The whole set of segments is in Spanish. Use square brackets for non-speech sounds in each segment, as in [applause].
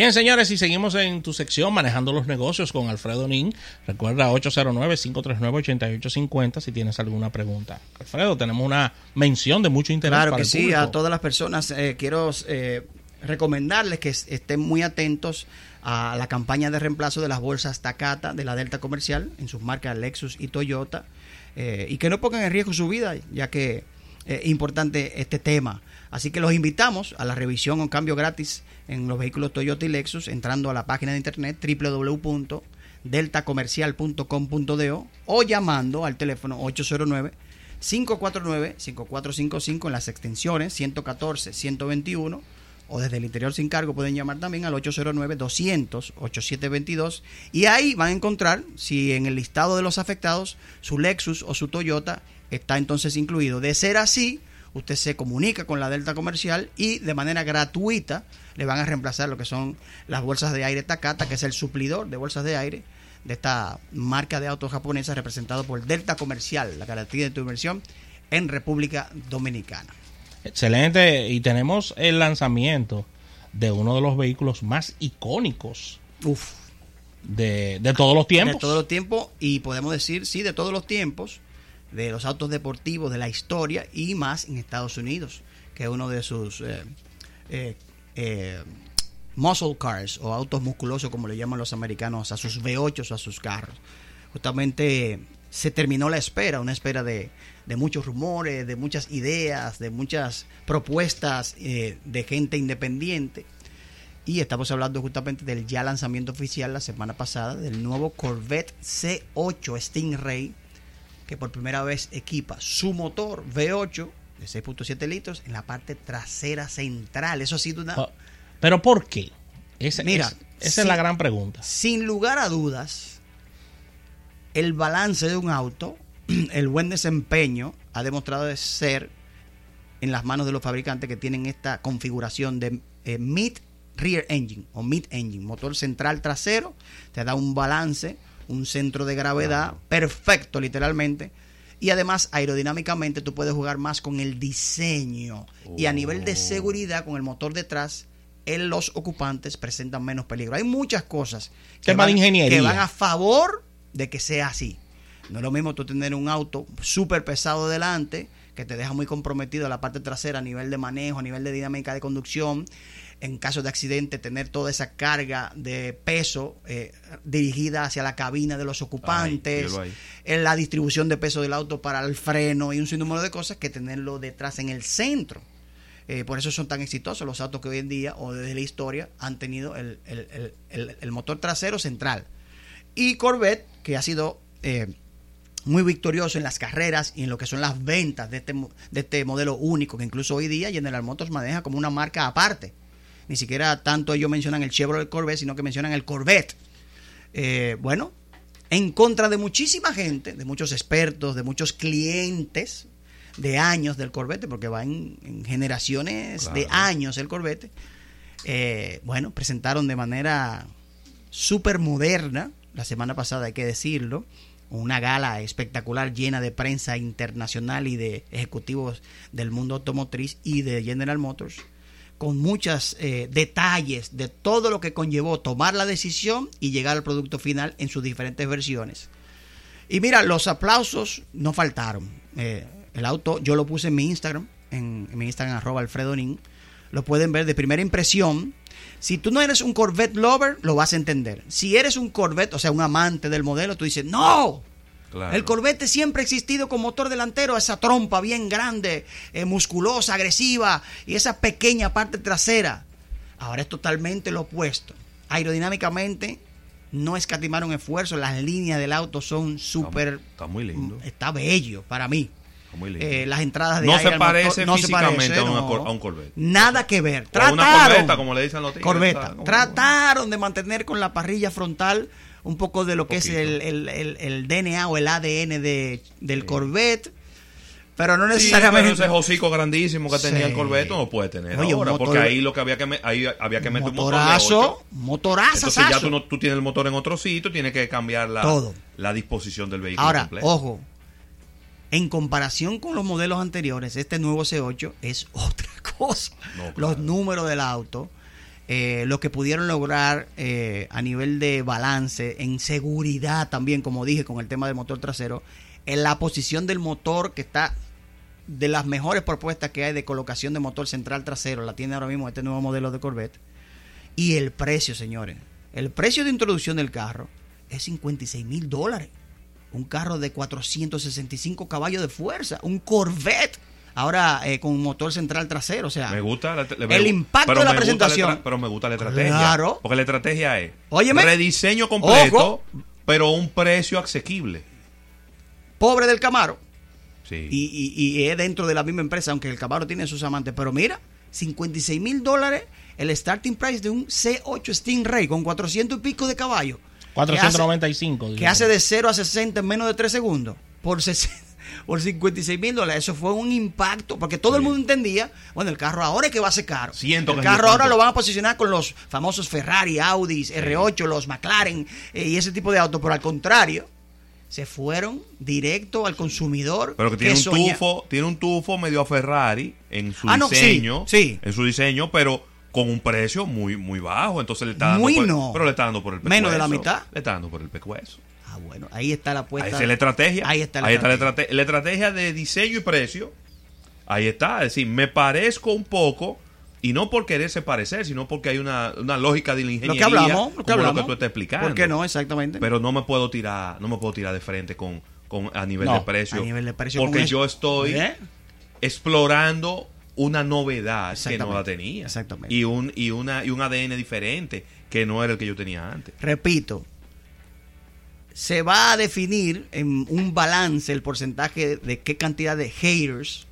Bien, señores, y seguimos en tu sección manejando los negocios con Alfredo Nin. Recuerda 809-539-8850 si tienes alguna pregunta. Alfredo, tenemos una mención de mucho interés. Claro que sí, a todas las personas eh, quiero eh, recomendarles que estén muy atentos a la campaña de reemplazo de las bolsas Takata de la Delta Comercial en sus marcas Lexus y Toyota eh, y que no pongan en riesgo su vida, ya que es importante este tema. Así que los invitamos a la revisión o cambio gratis en los vehículos Toyota y Lexus entrando a la página de internet www.deltacomercial.com.do o llamando al teléfono 809 549 5455 en las extensiones 114 121 o desde el interior sin cargo pueden llamar también al 809-200-8722 y ahí van a encontrar si en el listado de los afectados su Lexus o su Toyota está entonces incluido. De ser así, usted se comunica con la Delta Comercial y de manera gratuita le van a reemplazar lo que son las bolsas de aire Takata, que es el suplidor de bolsas de aire de esta marca de autos japonesa representado por Delta Comercial, la garantía de tu inversión en República Dominicana. Excelente. Y tenemos el lanzamiento de uno de los vehículos más icónicos De, de, todos los tiempos. De todos los tiempos. Y podemos decir, sí, de todos los tiempos. De los autos deportivos de la historia y más en Estados Unidos, que es uno de sus eh, eh, eh, muscle cars o autos musculosos, como le llaman los americanos, a sus V8 o a sus carros. Justamente se terminó la espera, una espera de, de muchos rumores, de muchas ideas, de muchas propuestas de gente independiente. Y estamos hablando justamente del ya lanzamiento oficial la semana pasada del nuevo Corvette C8 Stingray, que por primera vez equipa su motor V8 de 6.7 litros en la parte trasera central. Eso ha sido una... Ah, ¿Pero por qué? Mira, esa es la gran pregunta. Sin lugar a dudas, el balance de un auto [clears throat] el buen desempeño ha demostrado de ser en las manos de los fabricantes que tienen esta configuración de eh, mid rear engine o mid engine, motor central trasero, te da un balance, un centro de gravedad perfecto literalmente. Y además aerodinámicamente tú puedes jugar más con el diseño. Y a nivel de oh. seguridad con el motor detrás, en los ocupantes presentan menos peligro. Hay muchas cosas que van, que van a favor de que sea así. No es lo mismo tú tener un auto súper pesado delante, que te deja muy comprometido la parte trasera a nivel de manejo, a nivel de dinámica de conducción. En caso de accidente, tener toda esa carga de peso eh, dirigida hacia la cabina de los ocupantes, en la distribución de peso del auto para el freno y un sinnúmero de cosas que tenerlo detrás en el centro. Eh, por eso son tan exitosos los autos que hoy en día o desde la historia han tenido el, motor trasero central. Y Corvette, que ha sido eh, muy victorioso en las carreras y en lo que son las ventas de este, de este modelo único, que incluso hoy día General Motors maneja como una marca aparte. Ni siquiera tanto ellos mencionan el Chevrolet Corvette, sino que mencionan el Corvette. Eh, bueno, en contra de muchísima gente, de muchos expertos, de muchos clientes de años del Corvette, porque va en, generaciones de años el Corvette, eh, bueno, presentaron de manera súper moderna, la semana pasada hay que decirlo, una gala espectacular llena de prensa internacional y de ejecutivos del mundo automotriz y de General Motors, con muchos eh, detalles de todo lo que conllevó tomar la decisión y llegar al producto final en sus diferentes versiones. Y mira, los aplausos no faltaron. Eh, el auto, yo lo puse en mi Instagram, en, mi Instagram arroba alfredonin, lo pueden ver de primera impresión. Si tú no eres un Corvette lover, lo vas a entender. Si eres un Corvette, o sea, un amante del modelo, tú dices, no, El Corvette siempre ha existido con motor delantero, esa trompa bien grande, eh, musculosa, agresiva y esa pequeña parte trasera. Ahora es totalmente lo opuesto. Aerodinámicamente no escatimaron esfuerzo, las líneas del auto son súper... está, muy lindo. Está bello para mí. Eh, las entradas de no se parece no físicamente se parece, a, un Corvette. Nada que ver. Trataron, como le dicen los Trataron de mantener con la parrilla frontal un poco de lo que es el, el, el, DNA o el ADN de, del Corvette. Pero no necesariamente. ese hocico grandísimo que tenía el Corvette no puede tener ahora. porque ahí lo que había que, ahí había que meter un motor. Motorazo, Entonces ya tú, no, tú tienes el motor en otro sitio, tienes que cambiar la, la disposición del vehículo. Ahora, ojo, en comparación con los modelos anteriores, este nuevo C8 es [laughs] otra cosa. Los números del auto, eh, lo que pudieron lograr eh, a nivel de balance, en seguridad también, como dije, con el tema del motor trasero, en la posición del motor que está de las mejores propuestas que hay de colocación de motor central trasero, la tiene ahora mismo este nuevo modelo de Corvette, y el precio, señores. El precio de introducción del carro es 56 mil dólares. Un carro de 465 caballos de fuerza, un Corvette ahora eh, con motor central trasero. O sea, Me gusta la- le- el impacto pero de la presentación. pero me gusta la estrategia. Claro. Porque la estrategia es Óyeme. rediseño completo, Ojo. pero a un precio asequible. pobre del Camaro. Sí. Y, y- y es dentro de la misma empresa, aunque el Camaro tiene sus amantes. Pero mira, 56 mil dólares el starting price de un C8 Stingray con 400 y pico de caballos. que hace- 495. que hace de 0 a 60 en menos de 3 segundos por, 60 por 56 mil dólares. Eso fue un impacto, porque todo el mundo entendía, bueno, el carro ahora es que va a ser caro. Siento el que carro ahora lo van a posicionar con los famosos Ferrari, Audis, R8, los McLaren eh, y ese tipo de autos, pero al contrario, se fueron directo al consumidor. Pero que tiene un soña- tufo, tiene un tufo medio a Ferrari en su Ah, no, sí, diseño, sí. en su diseño, pero con un precio muy muy bajo, entonces le está dando Muy por, no. pero le está dando por el pescuezo. Menos de la mitad. Le está dando por el pescuezo. Ah, bueno, ahí está la Ahí apuesta. está la estrategia. Ahí está la la, estrategia. estrate- la estrategia de diseño y precio. Ahí está. Es decir, me parezco un poco. Y no por quererse parecer, sino porque hay una, una lógica de la Lo ingeniería. que hablamos, lo que hablamos. lo que tú estás explicando. ¿Por qué no? Exactamente. Pero no me puedo tirar, no me puedo tirar de frente con, con a nivel No, de precio. a nivel de precio Porque yo estoy ¿Eh? explorando una novedad que no la tenía. Exactamente. Y un, y una, y un ADN diferente que no era el que yo tenía antes. repito, se va a definir en un balance el porcentaje de qué cantidad de haters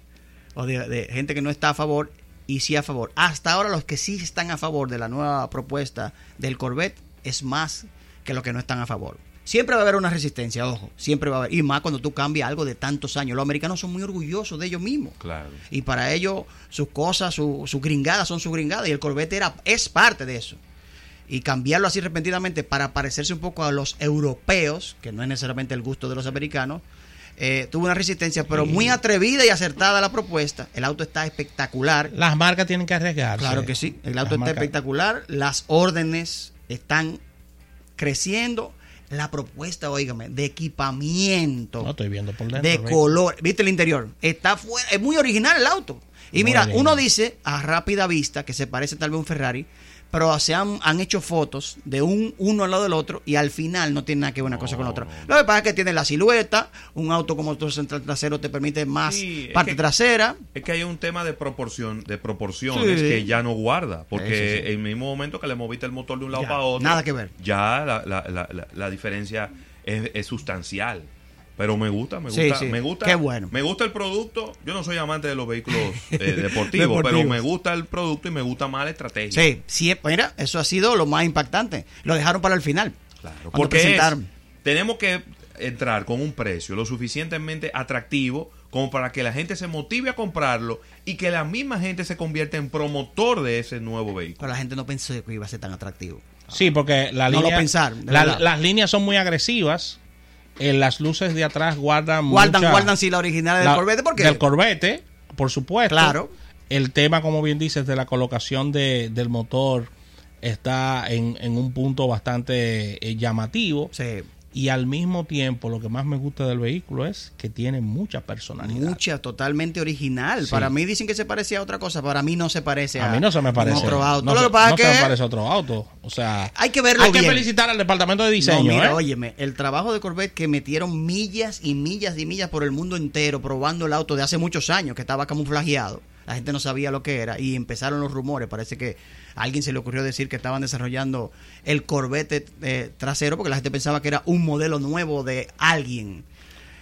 o de, de gente que no está a favor y sí a favor. Hasta ahora los que sí están a favor de la nueva propuesta del Corvette es más que los que no están a favor. Siempre va a haber una resistencia, ojo, siempre va a haber. Y más cuando tú cambias algo de tantos años. Los americanos son muy orgullosos de ellos mismos. Claro. Y para ellos, sus cosas, sus su gringadas son sus gringadas. Y el Corvette era, es parte de eso. Y cambiarlo así repentinamente para parecerse un poco a los europeos, que no es necesariamente el gusto de los americanos, eh, tuvo una resistencia, pero muy atrevida y acertada la propuesta. El auto está espectacular. Las marcas tienen que arriesgarse. Claro que sí. El Las auto está marcas- espectacular. Las órdenes están creciendo. La propuesta, óigame, de equipamiento No estoy viendo por dentro. de color. ¿Viste el interior? Está fuera, es muy original el auto. Y Muy mira, uno dice a rápida vista que se parece tal vez a un Ferrari, pero se han, han hecho fotos de un uno al lado del otro y al final no tiene nada que ver una cosa con la otra. Lo que pasa es que tiene la silueta, un auto como motor central trasero te permite más Sí, es parte que- trasera. Es que hay un tema de proporción, de proporciones Sí. que ya no guarda. Porque Sí, en el mismo momento que le moviste el motor de un lado Ya, para otro. nada que ver. Ya la, la- la- la- la diferencia es, es sustancial. Pero me gusta, me gusta, sí. me gusta. Qué bueno. Me gusta el producto. Yo no soy amante de los vehículos eh, deportivos, [laughs] Deportivos. pero me gusta el producto y me gusta más la estrategia. Sí, sí, mira, eso ha sido lo más impactante. Lo dejaron para el final. Claro, porque es- tenemos que entrar con un precio lo suficientemente atractivo como para que la gente se motive a comprarlo y que la misma gente se convierta en promotor de ese nuevo vehículo. Pero la gente no pensó que iba a ser tan atractivo. Sí, porque la No lo línea, la- verdad. las líneas son muy agresivas. Eh, las luces de atrás guardan Guardan, mucha- guardan sí la original del la- Corvette, ¿por qué? Del Corvette, por supuesto. Claro. El tema, como bien dices, de la colocación de, del motor está en, en un punto bastante eh, llamativo. Sí. Y al mismo tiempo, lo que más me gusta del vehículo es que tiene mucha personalidad. Mucha, totalmente original. Sí. Para mí dicen que se parecía a otra cosa. Para mí no se parece a, A mí no se me parece. otro auto. No, se, pasa no me parece a otro auto. O sea, hay que verlo hay que felicitar al departamento de No, diseño. mira, ¿eh? óyeme, el trabajo de Corvette que metieron millas y millas y millas por el mundo entero probando el auto de hace muchos años que estaba camuflajeado. La gente no sabía lo que era y empezaron los rumores. Parece que a alguien se le ocurrió decir que estaban desarrollando el Corvette eh, trasero porque la gente pensaba que era un modelo nuevo de alguien.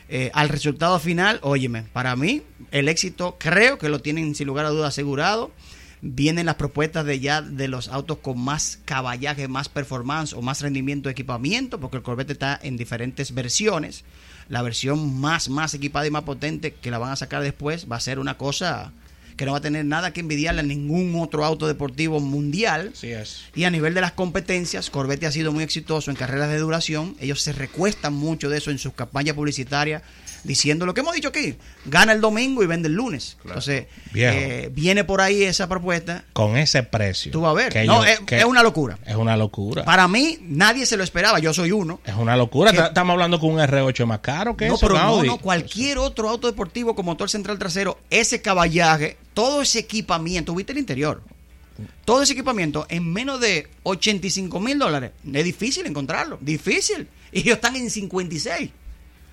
Eh, al resultado final, óyeme, para mí el éxito creo que lo tienen sin lugar a dudas asegurado. Vienen las propuestas de ya de los autos con más caballaje, más performance o más rendimiento de equipamiento, porque el Corvette está en diferentes versiones. La versión más, más equipada y más potente que la van a sacar después va a ser una cosa que no va a tener nada que envidiarle a ningún otro auto deportivo mundial. Sí es. Y a nivel de las competencias, Corvette ha sido muy exitoso en carreras de duración. Ellos se recuestan mucho de eso en sus campañas publicitarias. Diciendo lo que hemos dicho aquí, gana el domingo y vende el lunes. Entonces, eh, viene por ahí esa propuesta. Con ese precio. Tú vas a ver. que No, yo- es, que- es una locura. Es una locura. Para mí, nadie se lo esperaba. Yo soy uno. Es una locura. Que- Estamos hablando con un R8 más caro que No, eso, pero no, no, cualquier otro auto deportivo con motor central trasero, ese caballaje, todo ese equipamiento, viste el interior, todo ese equipamiento en menos de 85 mil dólares, es difícil encontrarlo, difícil. Y ellos están en 56.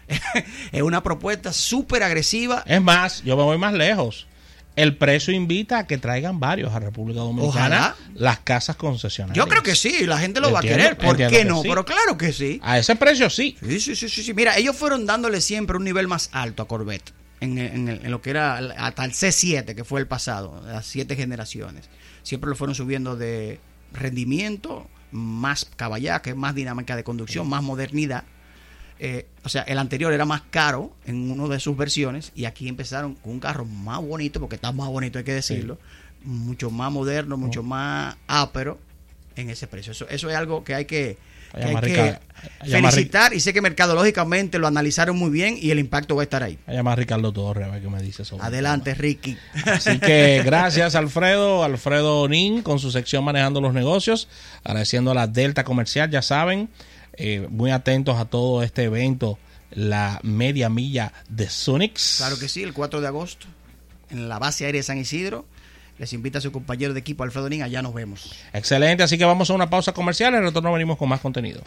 [laughs] es una propuesta súper agresiva. Es más, yo me voy más lejos. El precio invita a que traigan varios a República Dominicana Ojalá. las casas concesionarias. Yo creo que sí, la gente lo va a querer. ¿Por qué no? sí. Pero claro que sí. A ese precio sí. Sí, sí, sí, sí, sí. Mira, ellos fueron dándole siempre un nivel más alto a Corvette. En, en el- en lo que era hasta el C7, que fue el pasado, las siete generaciones. Siempre lo fueron subiendo de rendimiento, más caballaje, más dinámica de conducción, más modernidad. Eh, o sea, el anterior era más caro en una de sus versiones y aquí empezaron con un carro más bonito, porque está más bonito, hay que decirlo, mucho más moderno, mucho Oh. más ápero en ese precio. Eso, eso es algo que hay que, hay felicitar y sé que mercadológicamente lo analizaron muy bien y el impacto va a estar ahí. Voy a llamar a Ricardo Torres a ver qué me dice sobre el Adelante, Ricky. Así que gracias, Alfredo. Alfredo Nin con su sección Manejando los Negocios. Agradeciendo a la Delta Comercial, ya saben. Eh, muy atentos a todo este evento, la media milla de Sunix. Claro que sí, el 4 de agosto, en la base aérea de San Isidro. Les invita a su compañero de equipo Alfredo Nin, allá nos vemos. Excelente, así que vamos a una pausa comercial y al retorno venimos con más contenido.